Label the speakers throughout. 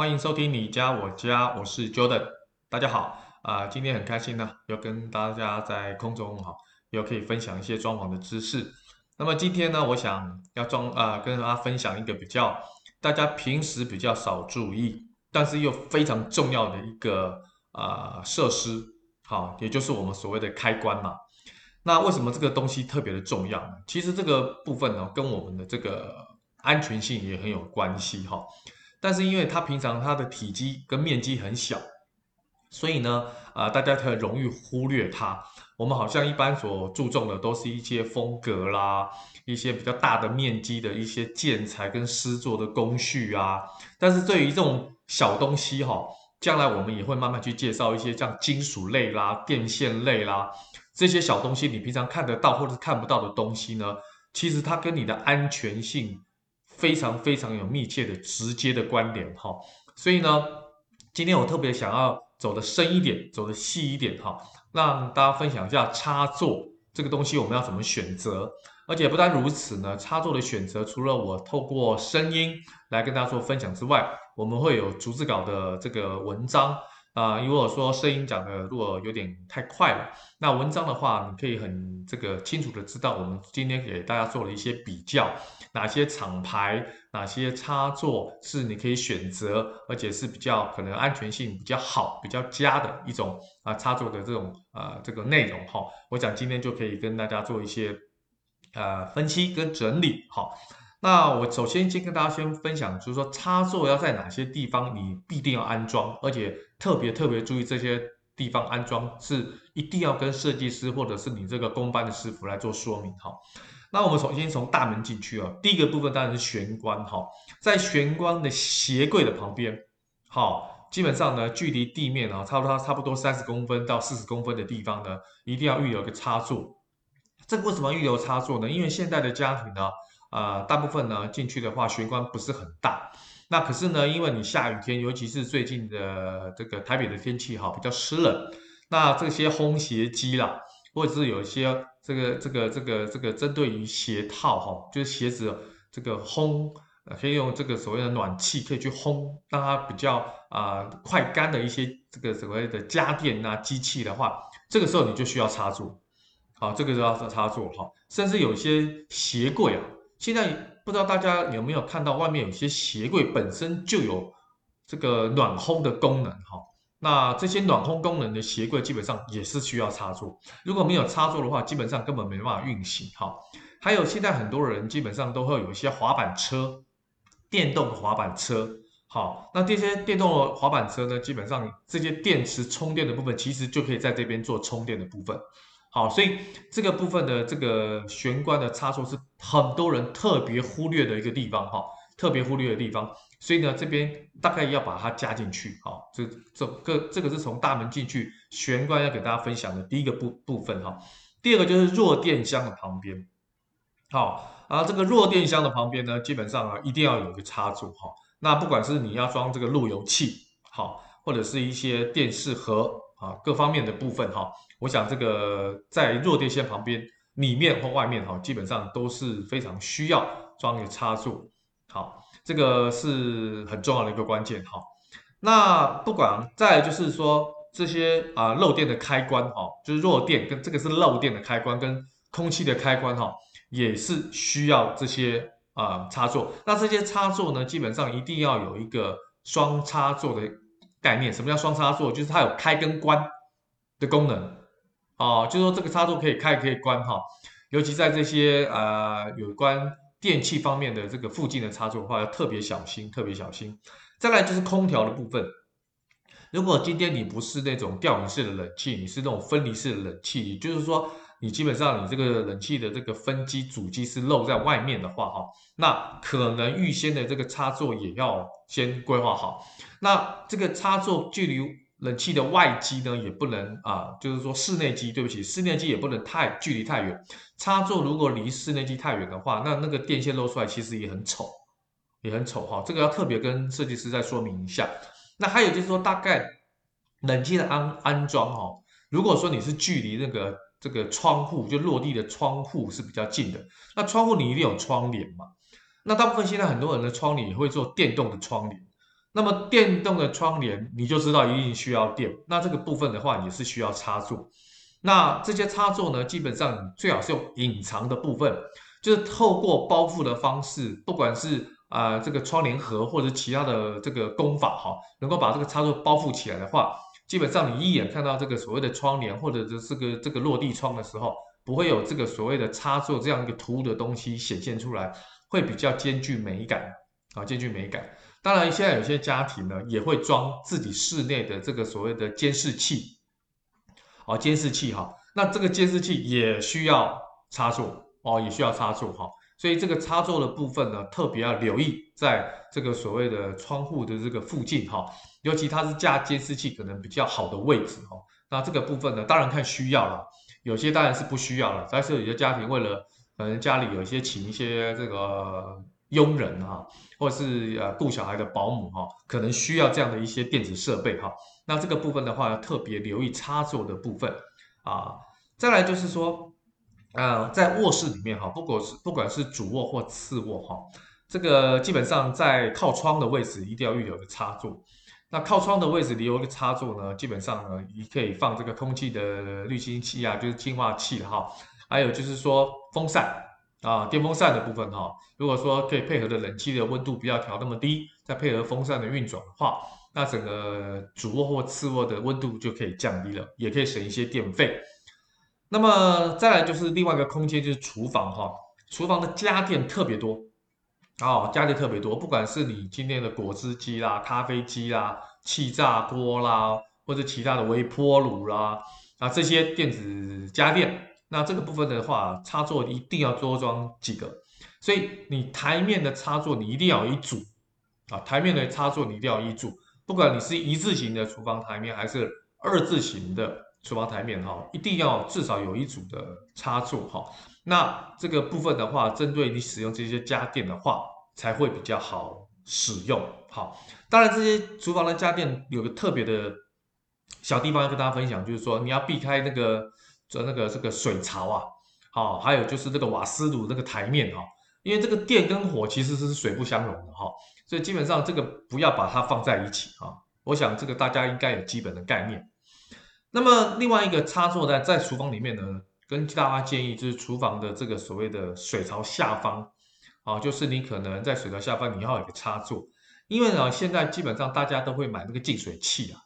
Speaker 1: 欢迎收听你家我家，我是 Jordan，大家好啊、今天很开心呢，又跟大家在空中哈，又可以分享一些装潢的知识。那么今天呢，我想要装啊、跟大家分享一个比较大家平时比较少注意，但是又非常重要的一个啊、设施，好，也就是我们所谓的开关嘛。那为什么这个东西特别的重要呢？其实这个部分呢，跟我们的这个安全性也很有关系哈。但是因为它平常它的体积跟面积很小，所以呢，啊、大家很容易忽略它。我们好像一般所注重的都是一些风格啦，一些比较大的面积的一些建材跟施作的工序啊。但是对于这种小东西哈，将来我们也会慢慢去介绍一些像金属类啦、电线类啦。这些小东西你平常看得到或者是看不到的东西呢，其实它跟你的安全性非常非常有密切的直接的关联哈。所以呢，今天我特别想要走得深一点，走得细一点哈，让大家分享一下插座这个东西我们要怎么选择。而且不单如此呢，插座的选择除了我透过声音来跟大家做分享之外，我们会有逐字稿的这个文章。啊、如果说声音讲的如果有点太快了，那文章的话，你可以很这个清楚的知道，我们今天给大家做了一些比较，哪些厂牌，哪些插座是你可以选择，而且是比较可能安全性比较好、比较佳的一种啊插座的这种啊、呃、这个内容哈。我想今天就可以跟大家做一些呃分析跟整理哈。那我首先先跟大家先分享，就是说插座要在哪些地方你必定要安装，而且特别特别注意这些地方安装是一定要跟设计师或者是你这个工班的师傅来做说明哈。那我们首先从大门进去啊，第一个部分当然是玄关哈，在玄关的鞋柜的旁边，好，基本上呢距离地面啊差不多差不多三十公分到四十公分的地方呢，一定要预留一个插座。这个为什么预留插座呢？因为现在的家庭呢。呃，大部分呢进去的话，玄关不是很大。那可是呢，因为你下雨天，尤其是最近的这个台北的天气哈，比较湿冷。那这些烘鞋机啦，或者是有一些这个这个这个这个针对于鞋套哈，就是鞋子这个烘，可以用这个所谓的暖气可以去烘，让它比较啊、快干的一些这个所谓的家电啊机器的话，这个时候你就需要插座。好，这个就要插座哈，甚至有些鞋柜啊。现在不知道大家有没有看到，外面有些鞋柜本身就有这个暖烘的功能哈。那这些暖烘功能的鞋柜基本上也是需要插座，如果没有插座的话，基本上根本没办法运行哈。还有现在很多人基本上都会有一些滑板车，电动滑板车，好，那这些电动滑板车呢，基本上这些电池充电的部分其实就可以在这边做充电的部分。好，所以这个部分的这个玄关的插座是很多人特别忽略的一个地方哈，特别忽略的地方。所以呢，这边大概要把它加进去。好，这这个这个是从大门进去玄关要给大家分享的第一个部部分哈。第二个就是弱电箱的旁边。好，啊，这个弱电箱的旁边呢，基本上啊一定要有一个插座哈。那不管是你要装这个路由器，好，或者是一些电视盒。啊，各方面的部分哈，我想这个在弱电线旁边，里面或外面哈，基本上都是非常需要装一个插座。好，这个是很重要的一个关键哈。那不管再就是说这些啊漏电的开关哈，就是弱电跟这个是漏电的开关跟空气的开关哈，也是需要这些啊插座。那这些插座呢，基本上一定要有一个双插座的。概念，什么叫双插座？就是它有开跟关的功能，哦，就说这个插座可以开可以关哈。尤其在这些呃有关电器方面的这个附近的插座的话，要特别小心，特别小心。再来就是空调的部分，如果今天你不是那种吊顶式的冷气，你是那种分离式的冷气，也就是说你基本上你这个冷气的这个分机主机是露在外面的话哈，那可能预先的这个插座也要先规划好。那这个插座距离冷气的外机呢，也不能啊，就是说室内机，对不起，室内机也不能太距离太远。插座如果离室内机太远的话，那那个电线露出来其实也很丑，也很丑哈。这个要特别跟设计师再说明一下。那还有就是说，大概冷气的安安装哈，如果说你是距离那个这个窗户就落地的窗户是比较近的，那窗户你一定有窗帘嘛。那大部分现在很多人的窗帘也会做电动的窗帘。那么电动的窗帘，你就知道一定需要电。那这个部分的话，也是需要插座。那这些插座呢，基本上最好是用隐藏的部分，就是透过包覆的方式，不管是啊、这个窗帘盒或者其他的这个工法哈，能够把这个插座包覆起来的话，基本上你一眼看到这个所谓的窗帘或者这这个这个落地窗的时候，不会有这个所谓的插座这样一个突兀的东西显现出来，会比较兼具美感啊，兼具美感。当然，现在有些家庭呢也会装自己室内的这个所谓的监视器，哦，监视器哈，那这个监视器也需要插座哦，也需要插座哈，所以这个插座的部分呢，特别要留意，在这个所谓的窗户的这个附近哈，尤其它是架监视器可能比较好的位置哈，那这个部分呢，当然看需要了，有些当然是不需要了，但是有些家庭为了可能家里有一些请一些这个。佣人哈，或者是呃雇小孩的保姆哈，可能需要这样的一些电子设备哈。那这个部分的话，要特别留意插座的部分啊。再来就是说，呃，在卧室里面哈，不管是不管是主卧或次卧哈，这个基本上在靠窗的位置一定要预留个插座。那靠窗的位置留一个插座呢，基本上呢，你可以放这个空气的滤清器啊，就是净化器哈，还有就是说风扇。啊，电风扇的部分哈，如果说可以配合的冷气的温度不要调那么低，再配合风扇的运转的话，那整个主卧或次卧的温度就可以降低了，也可以省一些电费。那么再来就是另外一个空间，就是厨房哈，厨房的家电特别多啊，家电特别多，不管是你今天的果汁机啦、咖啡机啦、气炸锅啦，或者其他的微波炉啦，啊这些电子家电。那这个部分的话，插座一定要多装几个，所以你台面的插座你一定要有一组啊，台面的插座你一定要一组，不管你是一字形的厨房台面还是二字形的厨房台面哈，一定要至少有一组的插座哈。那这个部分的话，针对你使用这些家电的话，才会比较好使用。好，当然这些厨房的家电有个特别的小地方要跟大家分享，就是说你要避开那个。这那个这个水槽啊，好，还有就是这个瓦斯炉那个台面哈，因为这个电跟火其实是水不相容的哈，所以基本上这个不要把它放在一起啊。我想这个大家应该有基本的概念。那么另外一个插座在在厨房里面呢，跟大家建议就是厨房的这个所谓的水槽下方啊，就是你可能在水槽下方你要有一个插座，因为呢现在基本上大家都会买那个净水器啊，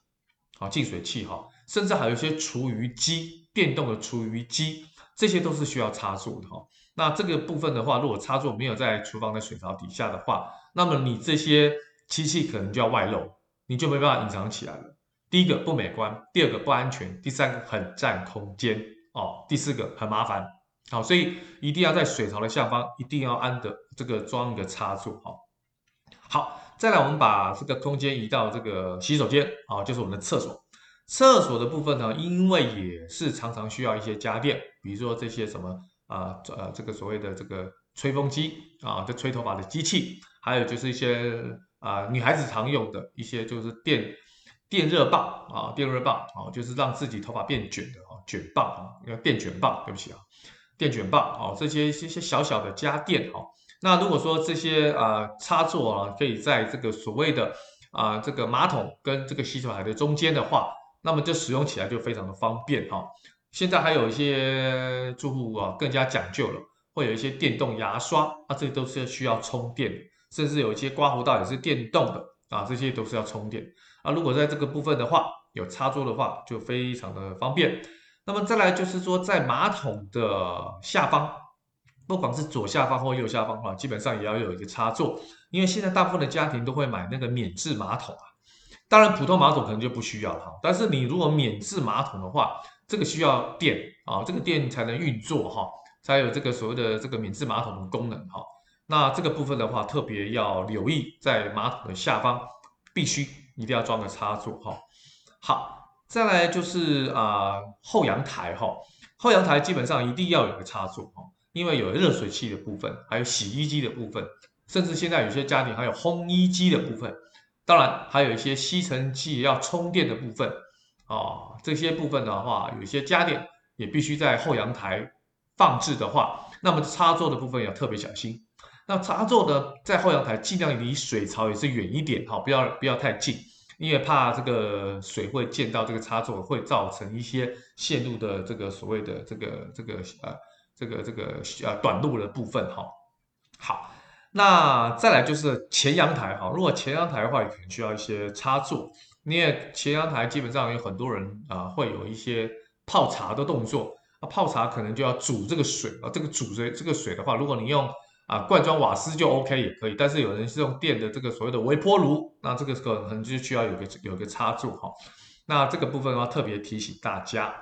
Speaker 1: 好净水器哈，甚至还有一些厨余机。电动的厨余机，这些都是需要插座的哈。那这个部分的话，如果插座没有在厨房的水槽底下的话，那么你这些机器可能就要外露，你就没办法隐藏起来了。第一个不美观，第二个不安全，第三个很占空间哦，第四个很麻烦。好，所以一定要在水槽的下方一定要安的这个装一个插座哈。好，再来我们把这个空间移到这个洗手间啊，就是我们的厕所。厕所的部分呢，因为也是常常需要一些家电，比如说这些什么啊呃这个所谓的这个吹风机啊，这吹头发的机器，还有就是一些啊女孩子常用的一些就是电电热棒啊，电热棒啊，就是让自己头发变卷的啊卷棒啊，要电卷棒，对不起啊，电卷棒啊，这些一些小小的家电啊，那如果说这些啊插座啊，可以在这个所谓的啊这个马桶跟这个洗手台的中间的话。那么就使用起来就非常的方便哈。现在还有一些住户啊更加讲究了，会有一些电动牙刷啊，这都是需要充电，甚至有一些刮胡刀也是电动的啊，这些都是要充电啊。如果在这个部分的话有插座的话，就非常的方便。那么再来就是说，在马桶的下方，不管是左下方或右下方啊，基本上也要有一个插座，因为现在大部分的家庭都会买那个免治马桶啊。当然，普通马桶可能就不需要了哈。但是你如果免治马桶的话，这个需要电啊，这个电才能运作哈，才有这个所谓的这个免治马桶的功能哈。那这个部分的话，特别要留意，在马桶的下方必须一定要装个插座哈。好，再来就是啊后阳台哈，后阳台基本上一定要有个插座哈，因为有热水器的部分，还有洗衣机的部分，甚至现在有些家庭还有烘衣机的部分。当然，还有一些吸尘器要充电的部分啊、哦，这些部分的话，有一些家电也必须在后阳台放置的话，那么插座的部分要特别小心。那插座呢，在后阳台尽量离水槽也是远一点哈，不要不要太近，因为怕这个水会溅到这个插座，会造成一些线路的这个所谓的这个这个呃这个这个呃短路的部分哈。好，那再来就是前阳台哈，如果前阳台的话，可能需要一些插座，因为前阳台基本上有很多人啊会有一些泡茶的动作，那泡茶可能就要煮这个水啊，这个煮水这个水的话，如果你用啊，罐装瓦斯就 OK 也可以，但是有人是用电的这个所谓的微波炉，那这个可能就需要有个有个插座哈。那这个部分的话特别提醒大家。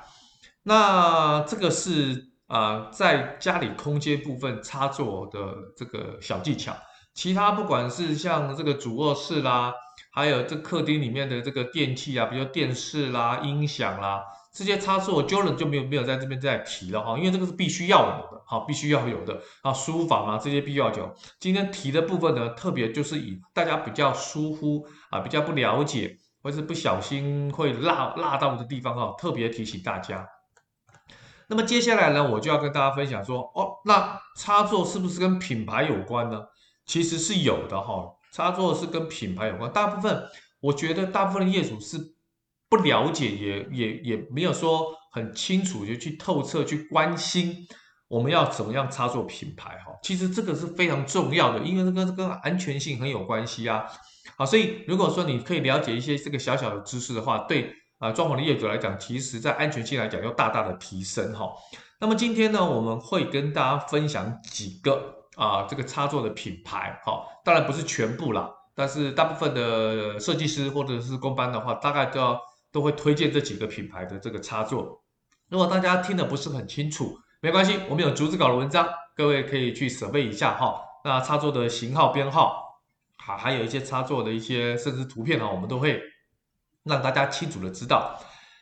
Speaker 1: 那这个是啊，在家里空间部分插座的这个小技巧。其他不管是像这个主卧室啦，还有这客厅里面的这个电器啊，比如电视啦、音响啦。这些插座 Jordan 就没有没有在这边再提了哈，因为这个是必须要有的，好，必须要有的啊，书房啊这些必要有。今天提的部分呢，特别就是以大家比较疏忽啊，比较不了解，或是不小心会落落到的地方哈，特别提醒大家。那么接下来呢，我就要跟大家分享说，哦，那插座是不是跟品牌有关呢？其实是有的哈，插座是跟品牌有关，大部分我觉得大部分的业主是。不了解也也也没有说很清楚，就去透彻去关心我们要怎么样插座品牌哈，其实这个是非常重要的，因为这个跟安全性很有关系啊。好，所以如果说你可以了解一些这个小小的知识的话，对啊，装潢的业主来讲，其实在安全性来讲要大大的提升哈。那么今天呢，我们会跟大家分享几个啊这个插座的品牌哈，当然不是全部啦，但是大部分的设计师或者是工班的话，大概都要。都会推荐这几个品牌的这个插座。如果大家听得不是很清楚，没关系，我们有逐字稿的文章，各位可以去准备一下哈。那插座的型号编号，好，还有一些插座的一些甚至图片啊，我们都会让大家清楚的知道。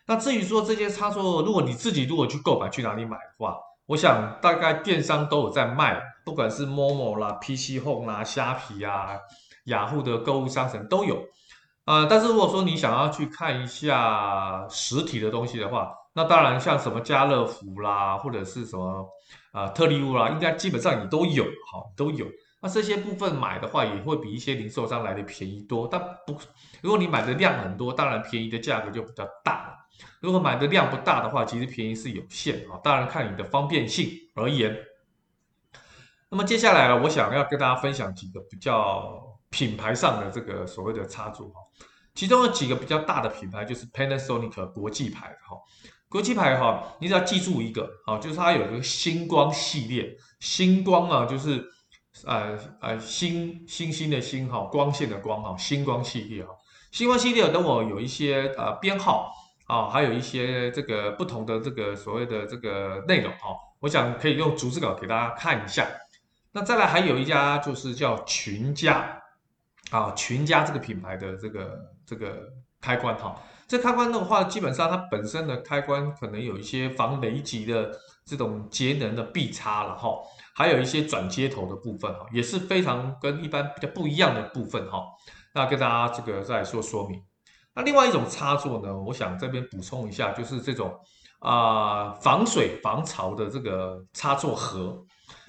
Speaker 1: 那至于说这些插座，如果你自己如果去购买去哪里买的话，我想大概电商都有在卖，不管是 Momo 啦、PC Home 啦、虾皮啊、雅虎的购物商城都有。啊、呃，但是如果说你想要去看一下实体的东西的话，那当然像什么家乐福啦，或者是什么啊、特力屋啦，应该基本上你都有，好都有。那这些部分买的话，也会比一些零售商来的便宜多。但不，如果你买的量很多，当然便宜的价格就比较大。如果买的量不大的话，其实便宜是有限啊。当然看你的方便性而言。那么接下来呢，我想要跟大家分享几个比较。品牌上的这个所谓的插座哈，其中有几个比较大的品牌就是 Panasonic 国际牌哈，国际牌哈，你只要记住一个啊，就是它有一个星光系列，星光啊就是呃呃星星星的星哈，光线的光哈，星光系列哈，星光系列等我有一些呃编号啊，还有一些这个不同的这个所谓的这个内容哈，我想可以用逐字稿给大家看一下。那再来还有一家就是叫群家。啊，群家这个品牌的这个这个开关哈，这开关的话，基本上它本身的开关可能有一些防雷击的这种节能的壁插了哈，还有一些转接头的部分哈，也是非常跟一般比较不一样的部分哈。那跟大家这个再说说明。那另外一种插座呢，我想这边补充一下，就是这种啊、防水防潮的这个插座盒。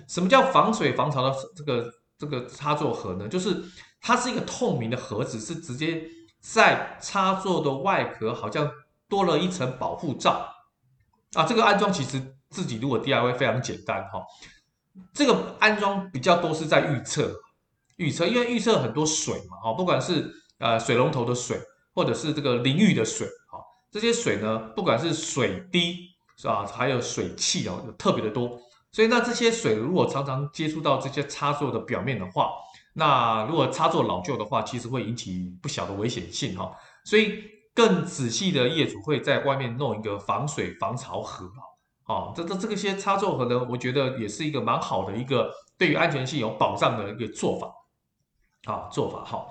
Speaker 1: 什么叫防水防潮的这个这个插座盒呢？就是它是一个透明的盒子，是直接在插座的外壳好像多了一层保护罩啊。这个安装其实自己如果 DIY 非常简单哈。这个安装比较多是在预测，预测因为预测很多水嘛哈，不管是呃水龙头的水或者是这个淋浴的水哈，这些水呢不管是水滴是吧，还有水汽哦，特别的多。所以那这些水如果常常接触到这些插座的表面的话，那如果插座老旧的话，其实会引起不小的危险性哈，所以更仔细的业主会在外面弄一个防水防潮盒啊，这这这个些插座盒呢，我觉得也是一个蛮好的一个对于安全性有保障的一个做法啊做法哈。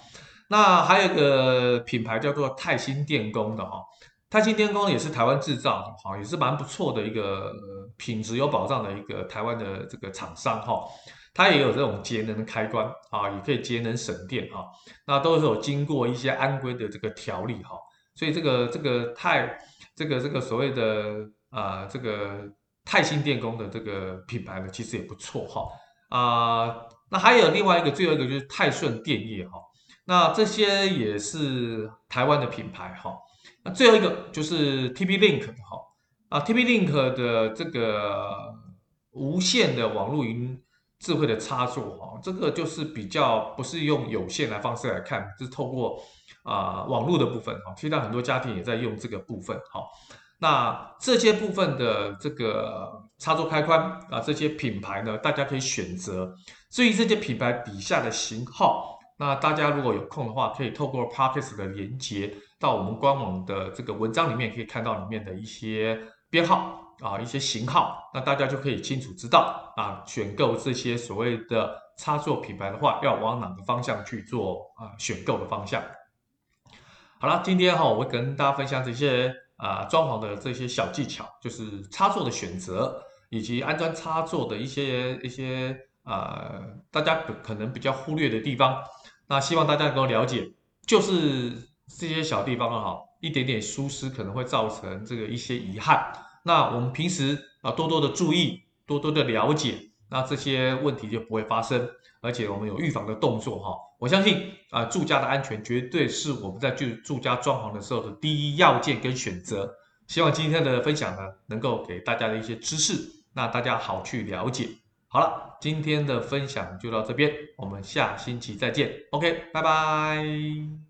Speaker 1: 那还有一个品牌叫做泰兴电工的哈，泰兴电工也是台湾制造的哈，也是蛮不错的一个品质有保障的一个台湾的这个厂商哈。它也有这种节能的开关啊，也可以节能省电啊，那都是有经过一些安规的这个条例哈，所以这个这个泰这个这个所谓的啊这个泰兴电工的这个品牌呢，其实也不错哈啊，那还有另外一个，最后一个就是泰顺电业哈。那这些也是台湾的品牌哈。那最后一个就是 TP-Link 哈啊，TP-Link 的这个无线的网络云智慧的插座哈，这个就是比较不是用有线来方式来看，是透过啊网络的部分哈。现在很多家庭也在用这个部分哈。那这些部分的这个插座开关啊，这些品牌呢，大家可以选择。至于这些品牌底下的型号，那大家如果有空的话，可以透过 Podcast 的连接到我们官网的这个文章里面，可以看到里面的一些编号啊，一些型号，那大家就可以清楚知道啊，选购这些所谓的插座品牌的话，要往哪个方向去做啊选购的方向。好了，今天哈，我会跟大家分享这些。啊，装潢的这些小技巧，就是插座的选择，以及安装插座的一些一些啊，大家可能比较忽略的地方。那希望大家能够了解，就是这些小地方哈，一点点疏失可能会造成这个一些遗憾。那我们平时啊，多多的注意，多多的了解，那这些问题就不会发生。而且我们有预防的动作哈，我相信啊，住家的安全绝对是我们在住住家装潢的时候的第一要件跟选择。希望今天的分享呢，能够给大家的一些知识，那大家好去了解。好了，今天的分享就到这边，我们下星期再见。OK，拜拜。